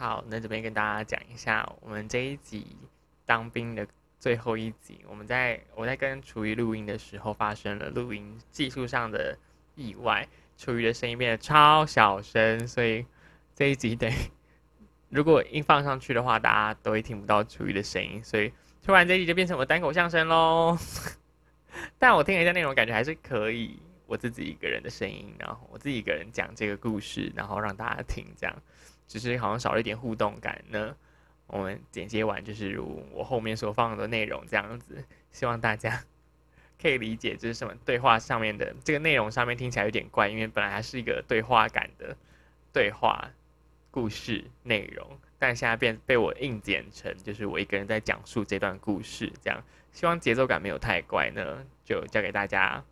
好，那这边跟大家讲一下，我们这一集当兵的最后一集，我们在我在跟厨余录音的时候发生了录音技术上的意外，厨余的声音变得超小声，所以这一集得如果硬放上去的话，大家都会听不到厨余的声音，所以突然这一集就变成我单口相声喽。但我听了一下内容，感觉还是可以，我自己一个人的声音，然后我自己一个人讲这个故事，然后让大家听这样。只是好像少了一点互动感呢。我们剪接完就是如我后面所放的内容这样子，希望大家 可以理解这是什么对话上面的这个内容上面听起来有点怪，因为本来还是一个对话感的对话故事内容，但现在变被我硬剪成就是我一个人在讲述这段故事这样，希望节奏感没有太怪呢，就交给大家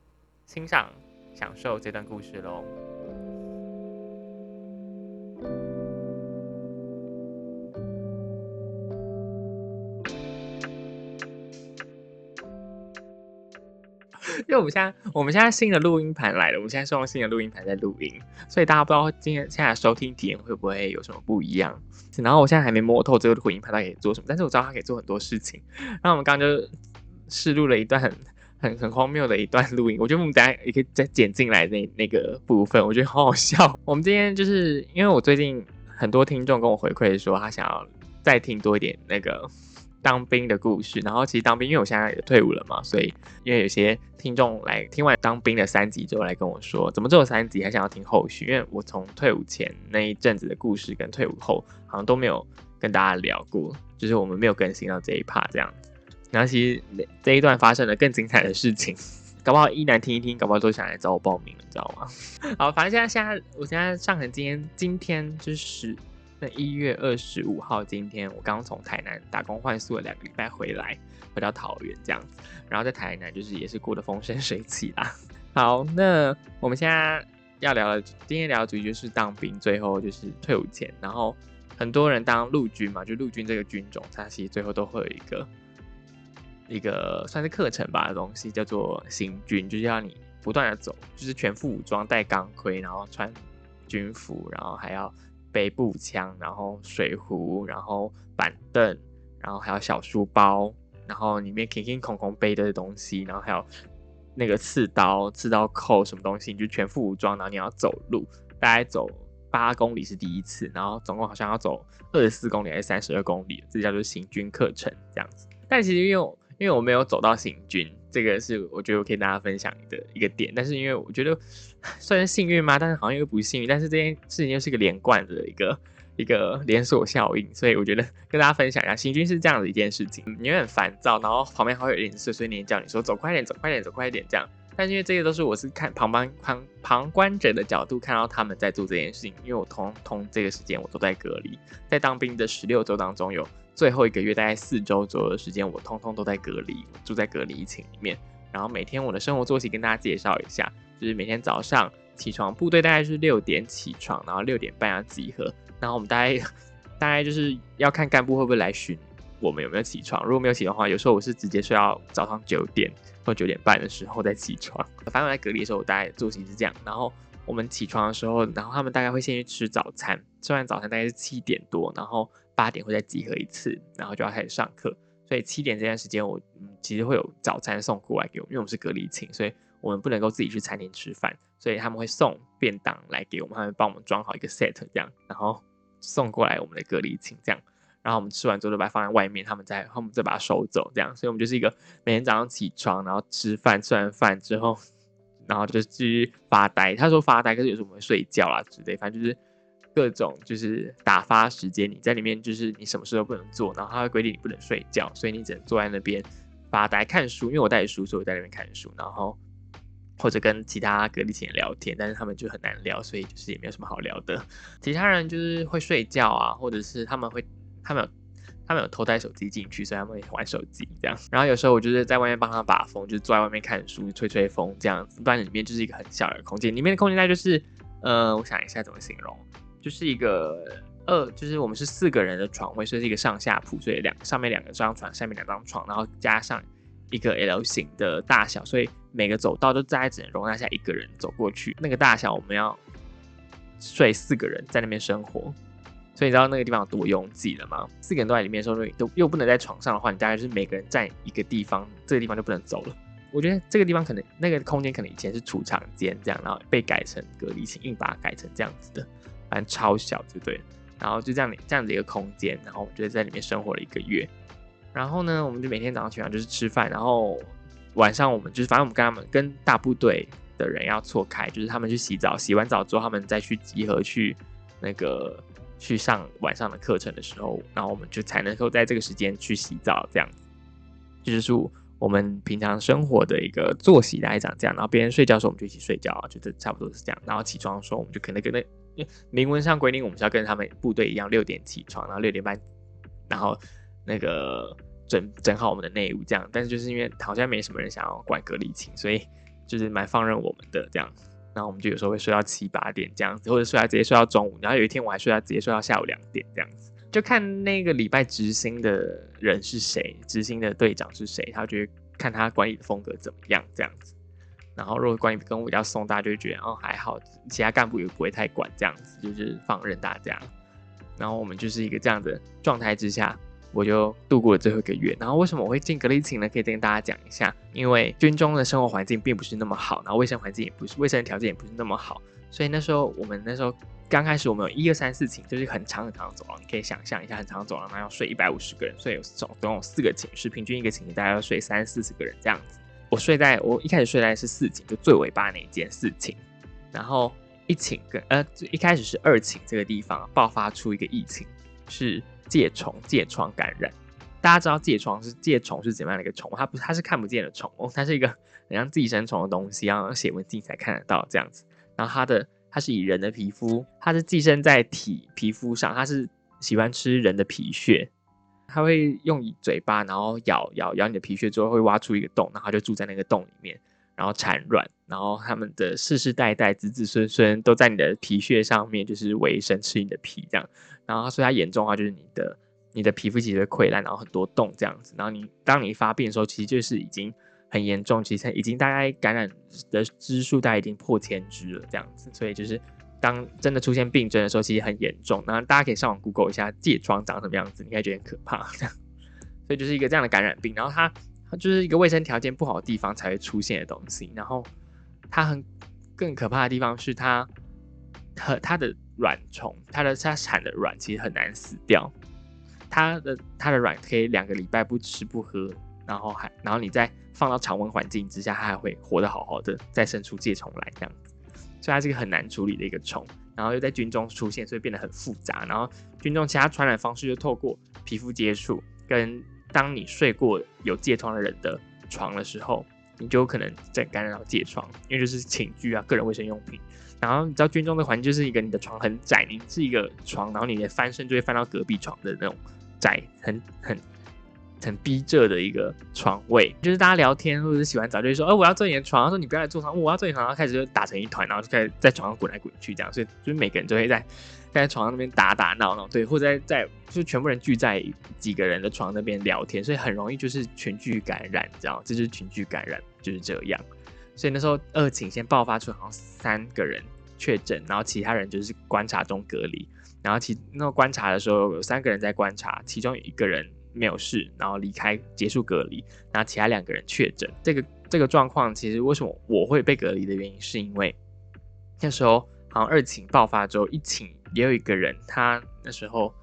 欣赏享受这段故事喽。为我们现在我们现在新的录音盘来了，我们现在是用新的录音盘在录音，所以大家不知道今天现在收听体验会不会有什么不一样。然后我现在还没摸透这个录音盘它可以做什么，但是我知道它可以做很多事情。然后我们刚刚就试录了一段很很很荒谬的一段录音，我觉得我们等下也可以再剪进来那那个部分，我觉得好好笑。我们今天就是因为我最近很多听众跟我回馈说，他想要再听多一点那个。当兵的故事，然后其实当兵，因为我现在也退伍了嘛，所以因为有些听众来听完当兵的三集之后来跟我说，怎么只有三集，还想要听后续？因为我从退伍前那一阵子的故事跟退伍后好像都没有跟大家聊过，就是我们没有更新到这一 part 这样子。然后其实这一段发生了更精彩的事情，搞不好一男听一听，搞不好都想来找我报名了，你知道吗？好，反正现在现在我现在上很今天今天就是。那一月二十五号，今天我刚从台南打工换宿了两个礼拜回来，回到桃园这样子，然后在台南就是也是过得风生水起啦。好，那我们现在要聊的，今天聊的主题就是当兵，最后就是退伍前，然后很多人当陆军嘛，就陆军这个军种，它其实最后都会有一个一个算是课程吧的东西，叫做行军，就是要你不断的走，就是全副武装，带钢盔，然后穿军服，然后还要。背步枪，然后水壶，然后板凳，然后还有小书包，然后里面空空空空背的东西，然后还有那个刺刀、刺刀扣什么东西，你就全副武装，然后你要走路，大概走八公里是第一次，然后总共好像要走二十四公里还是三十二公里，这叫做行军课程这样子。但其实因为我因为我没有走到行军。这个是我觉得我可以跟大家分享的一个点，但是因为我觉得算是幸运吗？但是好像又不幸运。但是这件事情又是一个连贯的一个一个连锁效应，所以我觉得跟大家分享一下，行军是这样的一件事情。你有点烦躁，然后旁边还会有人碎碎念叫你说走快点，走快点，走快点这样。但因为这些都是我是看旁观旁旁观者的角度看到他们在做这件事情，因为我通通这个时间我都在隔离，在当兵的十六周当中有。最后一个月大概四周左右的时间，我通通都在隔离，住在隔离寝里面。然后每天我的生活作息跟大家介绍一下，就是每天早上起床，部队大概是六点起床，然后六点半要集合。然后我们大概 大概就是要看干部会不会来巡我们有没有起床。如果没有起床的话，有时候我是直接睡到早上九点或九点半的时候再起床。反正我在隔离的时候，我大概作息是这样。然后我们起床的时候，然后他们大概会先去吃早餐，吃完早餐大概是七点多，然后。八点会再集合一次，然后就要开始上课。所以七点这段时间，我其实会有早餐送过来给我们，因为我们是隔离寝，所以我们不能够自己去餐厅吃饭，所以他们会送便当来给我们，他们帮我们装好一个 set 这样，然后送过来我们的隔离寝这样。然后我们吃完之后就把它放在外面，他们再他们再把它收走这样。所以我们就是一个每天早上起床，然后吃饭，吃完饭之后，然后就继续发呆。他说发呆，可是有时候我们会睡觉啦之类，反正就是。各种就是打发时间，你在里面就是你什么事都不能做，然后他会规定你不能睡觉，所以你只能坐在那边发呆看书。因为我带书，所以我在那边看书，然后或者跟其他隔离前聊天，但是他们就很难聊，所以就是也没有什么好聊的。其他人就是会睡觉啊，或者是他们会他们有他们有偷带手机进去，所以他们会玩手机这样。然后有时候我就是在外面帮他把风，就是坐在外面看书吹吹风这样子。不然里面就是一个很小的空间，里面的空间大概就是呃，我想一下怎么形容。就是一个二，就是我们是四个人的床位，所以是一个上下铺，所以两上面两个张床，下面两张床，然后加上一个 L 型的大小，所以每个走道都大概只能容纳下一个人走过去。那个大小我们要睡四个人在那边生活，所以你知道那个地方有多拥挤了吗？四个人都在里面的时候，都又不能在床上的话，你大概就是每个人占一个地方，这个地方就不能走了。我觉得这个地方可能那个空间可能以前是储藏间这样，然后被改成隔离寝，硬把它改成这样子的，反正超小就对。然后就这样这样子一个空间，然后我们就在里面生活了一个月。然后呢，我们就每天早上起床就是吃饭，然后晚上我们就是反正我们跟他们跟大部队的人要错开，就是他们去洗澡，洗完澡之后他们再去集合去那个去上晚上的课程的时候，然后我们就才能够在这个时间去洗澡，这样子就是说我们平常生活的一个作息来讲这样。然后别人睡觉的时候我们就一起睡觉啊，就这差不多是这样。然后起床的时候我们就可能跟那因为明文上规定我们是要跟他们部队一样六点起床，然后六点半，然后那个。整整好我们的内务，这样，但是就是因为好像没什么人想要管隔离寝，所以就是蛮放任我们的这样。然后我们就有时候会睡到七八点这样子，或者睡到直接睡到中午。然后有一天我还睡到直接睡到下午两点这样子，就看那个礼拜执行的人是谁，执行的队长是谁，他觉得看他管理的风格怎么样这样子。然后如果管理跟我比较松，大家就会觉得哦还好，其他干部也不会太管这样子，就是放任大家。然后我们就是一个这样的状态之下。我就度过了最后一个月，然后为什么我会进隔离寝呢？可以再跟大家讲一下，因为军中的生活环境并不是那么好，然后卫生环境也不是，卫生条件也不是那么好，所以那时候我们那时候刚开始，我们有一二三四寝，就是很长很长的走廊，你可以想象一下，很长的走廊，然后要睡一百五十个人，所以有总总有四个寝室，平均一个寝室大概要睡三四十个人这样子。我睡在我一开始睡在是四寝，就最尾巴那一间四寝，然后一寝跟呃一开始是二寝这个地方爆发出一个疫情，是。疥虫、疥疮感染，大家知道疥疮是疥虫是怎么样的一个虫？它不，它是看不见的虫哦，它是一个很像寄生虫的东西，要写文字才看得到这样子。然后它的，它是以人的皮肤，它是寄生在体皮肤上，它是喜欢吃人的皮屑，它会用嘴巴，然后咬咬咬你的皮屑之后，会挖出一个洞，然后就住在那个洞里面，然后产卵，然后他们的世世代代、子子孙孙都在你的皮屑上面，就是维生吃你的皮这样。然后，所以它严重的话，就是你的你的皮肤其实会溃烂，然后很多洞这样子。然后你当你发病的时候，其实就是已经很严重，其实已经大概感染的只数大概已经破千只了这样子。所以就是当真的出现病症的时候，其实很严重。然后大家可以上网 Google 一下疥疮长什么样子，你应该觉得很可怕这样。所以就是一个这样的感染病，然后它它就是一个卫生条件不好的地方才会出现的东西。然后它很更可怕的地方是它和它的。卵虫，它的它产的卵其实很难死掉，它的它的卵可以两个礼拜不吃不喝，然后还然后你再放到常温环境之下，它还会活得好好的，再生出疥虫来这样子，所以它是一个很难处理的一个虫，然后又在军中出现，所以变得很复杂。然后军中其他传染方式就透过皮肤接触，跟当你睡过有疥疮的人的床的时候，你就有可能再感染到疥疮，因为就是寝具啊、个人卫生用品。然后你知道军中的环境就是一个你的床很窄，你是一个床，然后你的翻身就会翻到隔壁床的那种窄，很很很逼仄的一个床位。就是大家聊天或者是洗完澡就会说，哦，我要坐你的床，说你不要来坐床，我要坐你床，然后开始就打成一团，然后就开始在床上滚来滚去这样。所以就是每个人都会在在床上那边打打闹闹，对，或者在在就全部人聚在几个人的床那边聊天，所以很容易就是群聚感染，你知道这就是群聚感染就是这样。所以那时候二寝先爆发出好像三个人确诊，然后其他人就是观察中隔离。然后其那观察的时候有三个人在观察，其中有一个人没有事，然后离开结束隔离，然后其他两个人确诊。这个这个状况其实为什么我会被隔离的原因，是因为那时候好像二寝爆发之后，一寝也有一个人，他那时候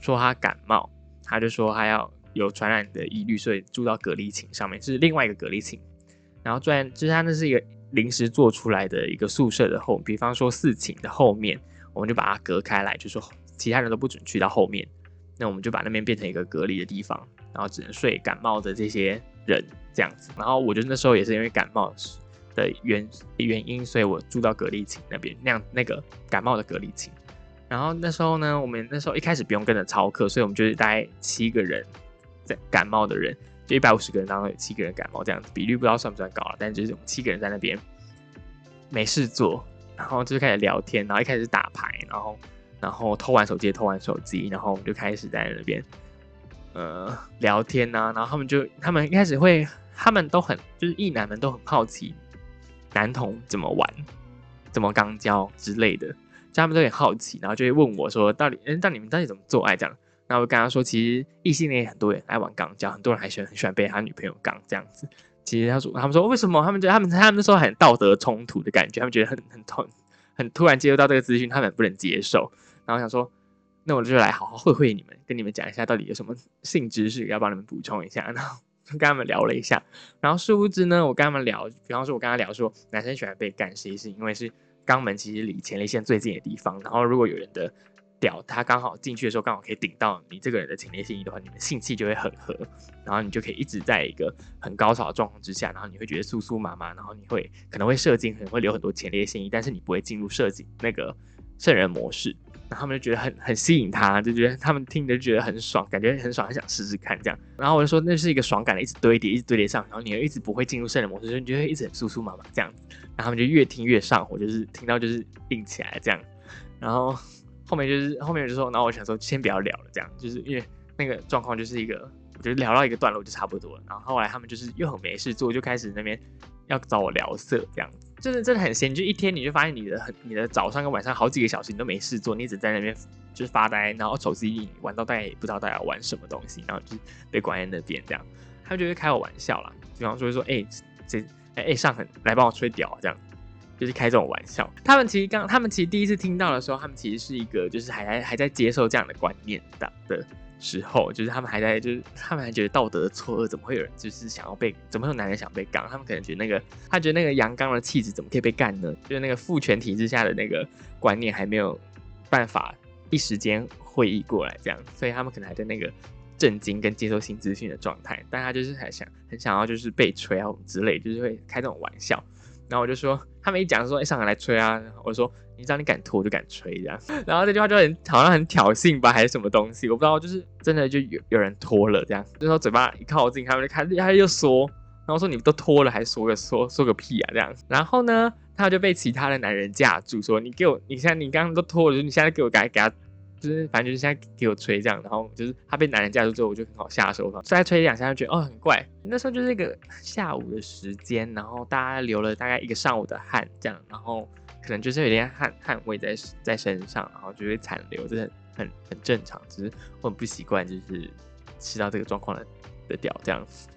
说他感冒，他就说他要有传染的疑虑，所以住到隔离寝上面，是另外一个隔离寝。然后，然就是他那是一个临时做出来的一个宿舍的后，比方说四寝的后面，我们就把它隔开来，就说其他人都不准去到后面，那我们就把那边变成一个隔离的地方，然后只能睡感冒的这些人这样子。然后我觉得那时候也是因为感冒的原原因，所以我住到隔离寝那边，那样那个感冒的隔离寝。然后那时候呢，我们那时候一开始不用跟着操课，所以我们就是大概七个人在感冒的人。就一百五十个人当中有七个人感冒，这样子比率不知道算不算高了，但就是七个人在那边没事做，然后就开始聊天，然后一开始打牌，然后然后偷玩手机，偷玩手机，然后我们就开始在那边呃聊天呐，然后他们就他们一开始会，他们都很就是异男们都很好奇男童怎么玩，怎么刚交之类的，就他们都很好奇，然后就会问我说，到底，嗯，到底你们到底怎么做爱这样？然后我跟他说，其实异性恋很多人爱玩肛交，很多人还喜欢很喜欢被他女朋友肛这样子。其实他说，他们说为什么？他们觉得他们他们那时候很道德冲突的感觉，他们觉得很很痛，很突然接受到这个资讯，他们不能接受。然后想说，那我就来好好会会你们，跟你们讲一下到底有什么性知识要帮你们补充一下。然后跟他们聊了一下，然后殊不知呢，我跟他们聊，比方说我跟他聊说，男生喜欢被干，其实是因为是。肛门其实离前列腺最近的地方，然后如果有人的屌，他刚好进去的时候刚好可以顶到你这个人的前列腺的话，你们性器就会很合，然后你就可以一直在一个很高潮的状况之下，然后你会觉得酥酥麻麻，然后你会可能会射精，可能会流很多前列腺液，但是你不会进入射精那个圣人模式，然后他们就觉得很很吸引他，就觉得他们听着就觉得很爽，感觉很爽，很想试试看这样。然后我就说那是一个爽感的，一直堆叠，一直堆叠上，然后你又一直不会进入圣人模式，所以你就会一直很酥酥麻麻这样。然后他们就越听越上火，就是听到就是硬起来这样，然后后面就是后面就说，然后我想说先不要聊了，这样就是因为那个状况就是一个，我觉得聊到一个段落就差不多了。然后后来他们就是又很没事做，就开始那边要找我聊色这样子，真的真的很闲，就一天你就发现你的很你的早上跟晚上好几个小时你都没事做，你一直在那边就是发呆，然后手机玩到大概也不知道大家玩什么东西，然后就是被关在那边这样，他们就会开我玩笑啦，比方说说哎这。哎，上很来帮我吹屌，这样就是开这种玩笑。他们其实刚，他们其实第一次听到的时候，他们其实是一个就是还在还在接受这样的观念的的时候，就是他们还在就是他们还觉得道德的错愕，怎么会有人就是想要被，怎么有男人想被干？他们可能觉得那个他觉得那个阳刚的气质怎么可以被干呢？就是那个父权体制下的那个观念还没有办法一时间会意过来，这样，所以他们可能还在那个。震惊跟接受新资讯的状态，但他就是很想很想要就是被吹啊之类，就是会开这种玩笑。然后我就说，他们一讲说，哎，上来来吹啊，我说，你知道你敢脱我就敢吹这样。然后这句话就很好像很挑衅吧，还是什么东西，我不知道，就是真的就有有人脱了这样。就说嘴巴一靠近，他们就开始，他又说，然后说你们都脱了，还说个说说个屁啊这样。然后呢，他就被其他的男人架住，说你给我，你现在你刚刚都脱了，你现在给我给给他。就是反正就是现在给我吹这样，然后就是他被男人架住之后，我就很好下手，再吹两下就觉得哦很怪。那时候就是一个下午的时间，然后大家流了大概一个上午的汗这样，然后可能就是有点汗汗味在在身上，然后就会残留，这很很很正常。只是我很不习惯，就是吃到这个状况的的屌这样子。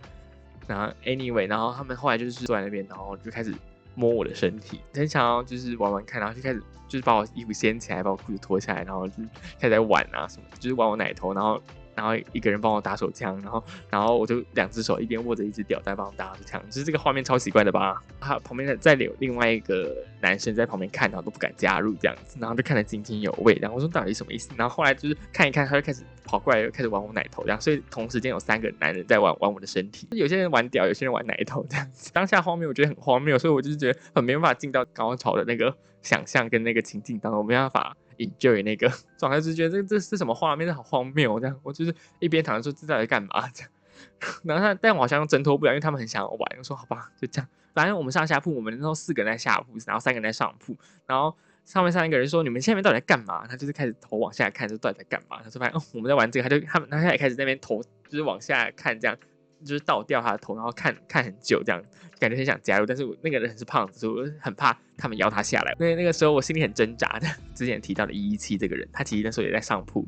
然后 anyway，然后他们后来就是坐在那边，然后就开始。摸我的身体，很想要就是玩玩看，然后就开始就是把我衣服掀起来，把我裤子脱下来，然后就开始在玩啊什么，就是玩我奶头，然后。然后一个人帮我打手枪，然后然后我就两只手一边握着一只吊带帮我打手枪，就是这个画面超奇怪的吧？他旁边再有另外一个男生在旁边看，然后都不敢加入这样子，然后就看得津津有味。然后我说到底什么意思？然后后来就是看一看，他就开始跑过来，又开始玩我奶头这样。所以同时间有三个男人在玩玩我的身体，有些人玩屌，有些人玩奶头这样子。当下荒谬，我觉得很荒谬，所以我就是觉得很没办法进到高潮的那个想象跟那个情境当中，没办法。Enjoy 那个状态，就觉得这这是什么画面？这好荒谬！这样，我就是一边躺着说这在干嘛？这样，然后他，但我好像挣脱不了，因为他们很想玩。我说好吧，就这样。反正我们上下铺，我们那时候四个人在下铺，然后三个人在上铺。然后上面三个人说：“你们下面到底在干嘛？”他就是开始头往下看，说到底在干嘛？他说：“反正我们在玩这个。”他就他们，他也开始那边头就是往下看，这样就是倒掉他的头，然后看看很久，这样感觉很想加入。但是我那个人是胖子，所以我很怕。他们邀他下来，那那个时候我心里很挣扎的。之前提到的一一七这个人，他其实那时候也在上铺，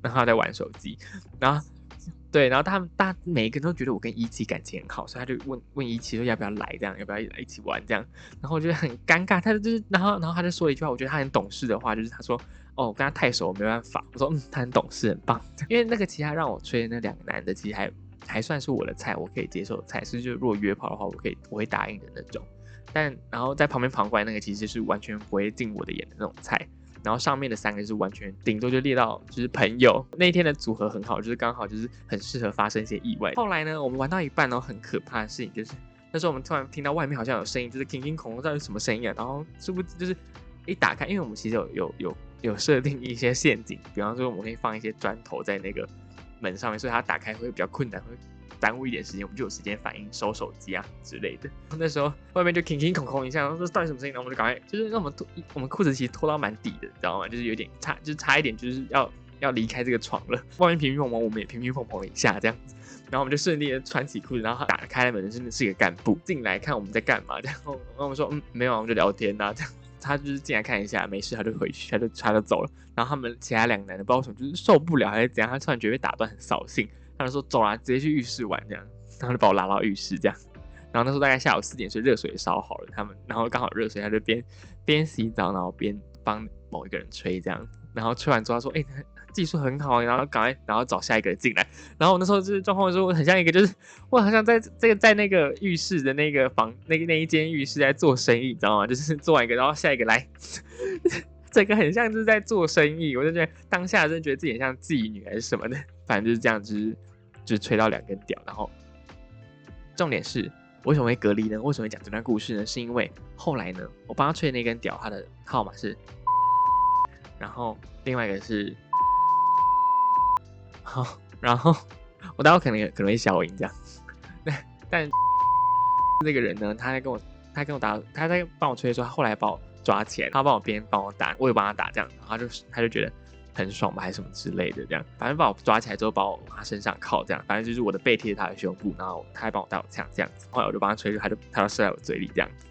然后他在玩手机，然后对，然后他们大每一个人都觉得我跟一七感情很好，所以他就问问一七说要不要来，这样要不要一起玩这样。然后我觉得很尴尬，他就是，然后然后他就说了一句话，我觉得他很懂事的话，就是他说哦，我跟他太熟，我没办法。我说嗯，他很懂事，很棒。因为那个其他让我吹的那两个男的，其实还还算是我的菜，我可以接受的菜，是就如果约炮的话，我可以我会答应的那种。但然后在旁边旁观那个其实是完全不会进我的眼的那种菜，然后上面的三个是完全顶多就列到就是朋友那一天的组合很好，就是刚好就是很适合发生一些意外。后来呢，我们玩到一半然后，很可怕的事情就是那时候我们突然听到外面好像有声音，就是听听恐龙到底什么声音啊？然后是不是就是一打开，因为我们其实有有有有设定一些陷阱，比方说我们可以放一些砖头在那个门上面，所以它打开会比较困难。会耽误一点时间，我们就有时间反应收手机啊之类的。那时候外面就叮叮空空一下，说到底什么声音呢？我们就赶快，就是让我们脱，我们裤子其实脱到蛮底的，你知道吗？就是有点差，就是差一点，就是要 要离开这个床了。外面乒乒乓乓，我们也乒乒乓乓一下这样子，然后我们就顺利的穿起裤子，然后打开门，真的是一个干部进来看我们在干嘛。然后然后我们说嗯没有啊，我们就聊天呐这样。他就是进来看一下，没事他就回去，他就他就走了。然后他们其他两个男的不知道什么，就是受不了还是怎样，他突然觉得被打断很扫兴，他就说走啦，直接去浴室玩这样，然后就把我拉到浴室这样。然后那时候大概下午四点，所以热水烧好了，他们然后刚好热水，他就边边洗澡，然后边帮某一个人吹这样。然后吹完之后他说：“哎。”技术很好，然后赶快，然后找下一个进来。然后我那时候就是状况的时候，我很像一个，就是我好像在这个在那个浴室的那个房，那个那一间浴室在做生意，你知道吗？就是做完一个，然后下一个来，这个很像是在做生意。我就觉得当下真的觉得自己很像妓女还是什么的，反正就是这样，就是就是吹到两根屌。然后重点是为什么会隔离呢？为什么会讲这段故事呢？是因为后来呢，我帮他吹那根屌，他的号码是，然后另外一个是。好，然后我待会可能可能会消音这样，但但那个人呢，他在跟我，他跟我打，他在帮我吹的时候，他后来把我抓起来，他帮我边帮我打，我也帮他打这样，然后就他就觉得很爽吧，还是什么之类的这样，反正把我抓起来之后，把我往他身上靠这样，反正就是我的背贴着他的胸部，然后他还帮我带我枪这样子，后来我就帮他吹，他就他就射在我嘴里这样子，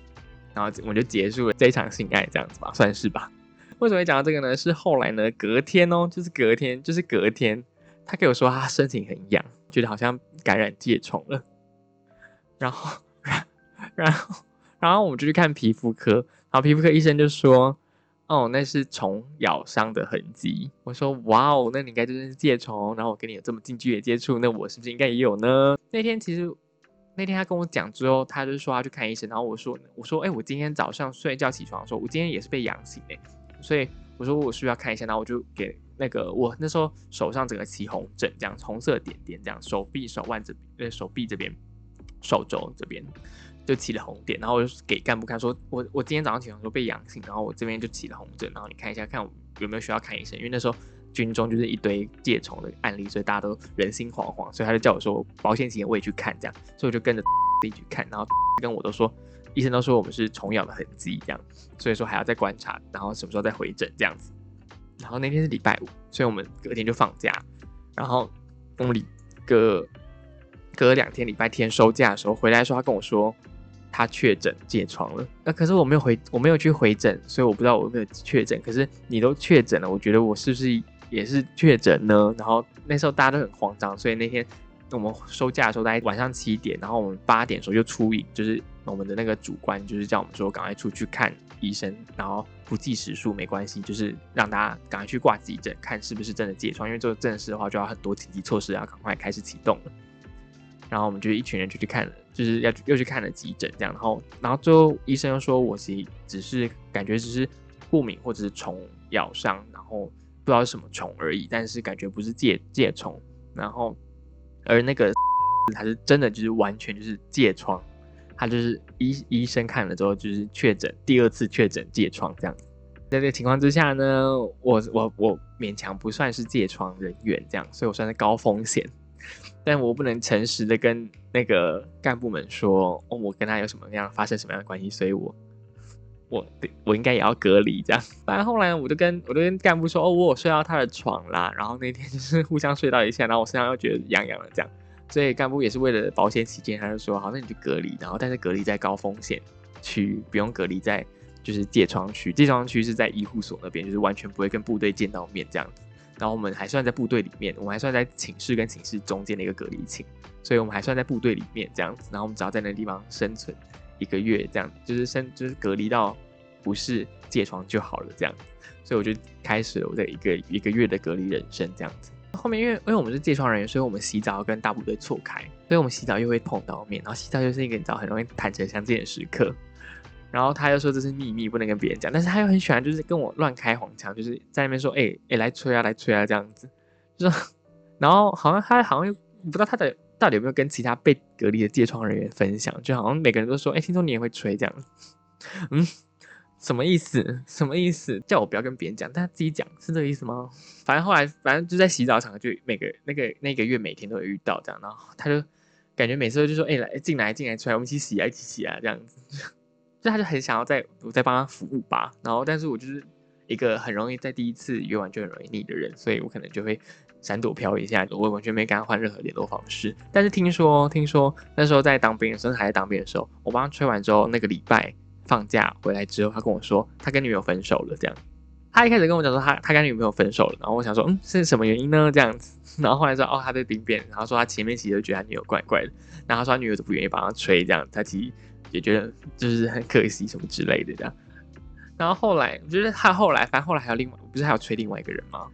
然后我就结束了这一场性爱这样子吧，算是吧。为什么会讲到这个呢？是后来呢，隔天哦，就是隔天，就是隔天。他给我说他身体很痒，觉得好像感染疥虫了，然后，然后，然后我们就去看皮肤科，然后皮肤科医生就说：“哦，那是虫咬伤的痕迹。”我说：“哇哦，那你应该就是疥虫。”然后我跟你有这么近距离接触，那我是不是应该也有呢？那天其实那天他跟我讲之后，他就说他去看医生，然后我说：“我说，哎，我今天早上睡觉起床的时候，我今天也是被痒醒诶，所以我说我需要看一下，然后我就给。”那个我那时候手上整个起红疹，这样红色点点，这样手臂、手腕这，呃，手臂这边、手肘这边就起了红点，然后我就给干部看，说我我今天早上起床说被阳性，然后我这边就起了红疹，然后你看一下，看我有没有需要看医生，因为那时候军中就是一堆疥虫的案例，所以大家都人心惶惶，所以他就叫我说保险起见我也去看，这样，所以我就跟着 自己去看，然后 跟我都说医生都说我们是虫咬的痕迹，这样，所以说还要再观察，然后什么时候再回诊这样子。然后那天是礼拜五，所以我们隔天就放假。然后我们隔隔两天礼拜天收假的时候回来的时候，他跟我说他确诊疥疮了。那可是我没有回，我没有去回诊，所以我不知道我有没有确诊。可是你都确诊了，我觉得我是不是也是确诊呢？然后那时候大家都很慌张，所以那天我们收假的时候大概晚上七点，然后我们八点的时候就出营，就是我们的那个主官就是叫我们说赶快出去看。医生，然后不计时数没关系，就是让大家赶快去挂急诊，看是不是真的疥疮。因为这个正式的话，就要很多紧急措施要赶快开始启动了。然后我们就一群人就去看了，就是要又去看了急诊，这样。然后，然后最后医生又说，我其实只是感觉只是过敏或者是虫咬伤，然后不知道是什么虫而已，但是感觉不是疥疥虫。然后，而那个 他是真的就是完全就是疥疮。他就是医医生看了之后，就是确诊第二次确诊疥疮这样。在这个情况之下呢，我我我勉强不算是疥疮人员这样，所以我算是高风险。但我不能诚实的跟那个干部们说，哦，我跟他有什么样发生什么样的关系，所以我我我应该也要隔离这样。反正后来我就跟我就跟干部说，哦，我有睡到他的床啦，然后那天就是互相睡到一下，然后我身上又觉得痒痒的这样。所以干部也是为了保险起见，他就说好，那你就隔离，然后但是隔离在高风险区，不用隔离在就是疥疮区。疥疮区是在医护所那边，就是完全不会跟部队见到面这样子。然后我们还算在部队里面，我们还算在寝室跟寝室中间的一个隔离寝，所以我们还算在部队里面这样子。然后我们只要在那地方生存一个月，这样就是生就是隔离到不是疥疮就好了这样。所以我就开始了我的一个一个月的隔离人生这样子。后面因为因为我们是借床人员，所以我们洗澡跟大部队错开，所以我们洗澡又会碰到面，然后洗澡就是一个你知道很容易坦诚相见的时刻。然后他又说这是秘密，不能跟别人讲，但是他又很喜欢就是跟我乱开黄腔，就是在那边说哎 哎来吹啊来吹啊这样子，就说然后好像他好像又不知道他的到底有没有跟其他被隔离的借床人员分享，就好像每个人都说哎听说你也会吹这样，嗯。什么意思？什么意思？叫我不要跟别人讲，但他自己讲是这个意思吗？反正后来，反正就在洗澡场，就每个那个那个月每天都会遇到这样，然后他就感觉每次就说：“哎，来进来进来出来，我们一起洗啊，一起洗啊，这样子。”就他就很想要在我在帮他服务吧。然后，但是我就是一个很容易在第一次约完就很容易腻的人，所以我可能就会闪躲飘一下，我完全没跟他换任何联络方式。但是听说听说那时候在当兵的时候，还在当兵的时候，我帮他吹完之后，那个礼拜。放假回来之后，他跟我说他跟女友分手了，这样。他一开始跟我讲说他他跟女朋友分手了，然后我想说嗯是什么原因呢？这样子，然后后来说哦他在兵变，然后说他前面其实觉得他女友怪怪的，然后他说他女友都不愿意帮他吹，这样他其实也觉得就是很可惜什么之类的这样。然后后来我觉得他后来反正后来还有另外不是还有吹另外一个人吗？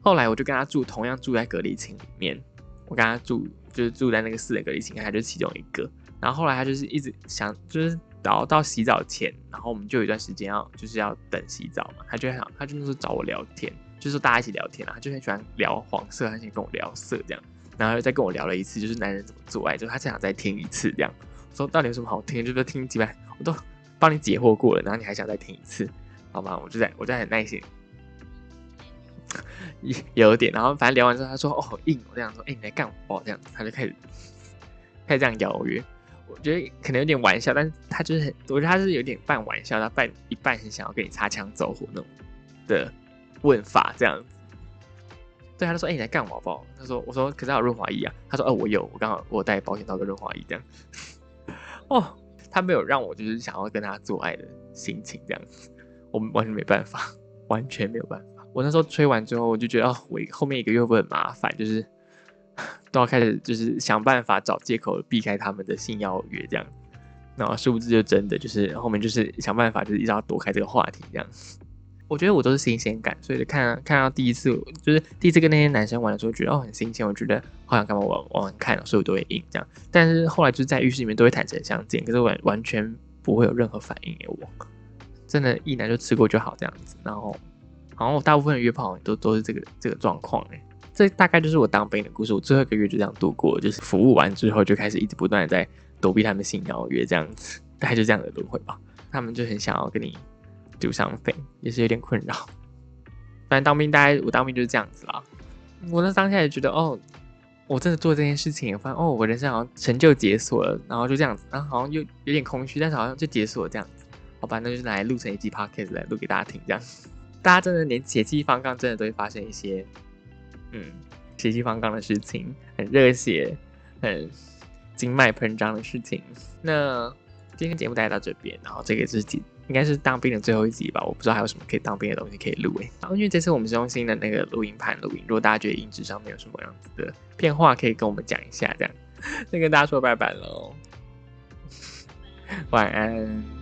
后来我就跟他住同样住在隔离寝里面，我跟他住就是住在那个四人隔离寝，他就是其中一个。然后后来他就是一直想就是。然后到洗澡前，然后我们就有一段时间要就是要等洗澡嘛，他就想他就那时候找我聊天，就是大家一起聊天啊，他就很喜欢聊黄色，他想跟我聊色这样，然后又再跟我聊了一次，就是男人怎么做爱，就他想再听一次这样，说到底有什么好听，就是听几百，我都帮你解惑过了，然后你还想再听一次，好吧，我就在我在很耐心，有点，然后反正聊完之后，他说哦硬，我这样说，哎你来干我这样，他就开始开始这样邀约。我觉得可能有点玩笑，但是他就是很，我觉得他是有点半玩笑，他半一半很想要跟你擦枪走火那种的问法这样子。对，他就说：“哎，你来干嘛不？”他说：“我说，可是他有润滑液啊。”他说：“哦，我有，我刚好我带保险套跟润滑液这样。”哦，他没有让我就是想要跟他做爱的心情这样子，我们完全没办法，完全没有办法。我那时候吹完之后，我就觉得哦，我后面一个月会很麻烦，就是。都要开始就是想办法找借口避开他们的性邀约这样，然后殊不知就真的就是后面就是想办法就是一直要躲开这个话题这样。我觉得我都是新鲜感，所以看看到第一次就是第一次跟那些男生玩的时候，觉得哦很新鲜，我觉得好想干嘛玩玩看，所以我都会硬这样。但是后来就是在浴室里面都会坦诚相见，可是完完全不会有任何反应给我，真的，一男就吃过就好这样子。然后，好像我大部分约炮都都是这个这个状况哎。这大概就是我当兵的故事。我最后一个月就这样度过，就是服务完之后就开始一直不断的在躲避他们性邀约，这样子，大概就这样的轮回吧。他们就很想要跟你 do something，也是有点困扰。反正当兵，大概我当兵就是这样子啦。我那当下也觉得，哦，我真的做这件事情，发现哦，我人生好像成就解锁了，然后就这样子，然后好像又有点空虚，但是好像就解锁了这样子。好吧，那就是来录成一集 podcast 来录给大家听，这样。大家真的连血气方刚，真的都会发生一些。嗯，血气方刚的事情，很热血，很经脉膨胀的事情。那今天节目带到这边，然后这个是应该是当兵的最后一集吧？我不知道还有什么可以当兵的东西可以录诶。然后因为这次我们是用新的那个录音盘录音，如果大家觉得音质上面有什么样子的变化，可以跟我们讲一下。这样，先跟大家说拜拜喽，晚安。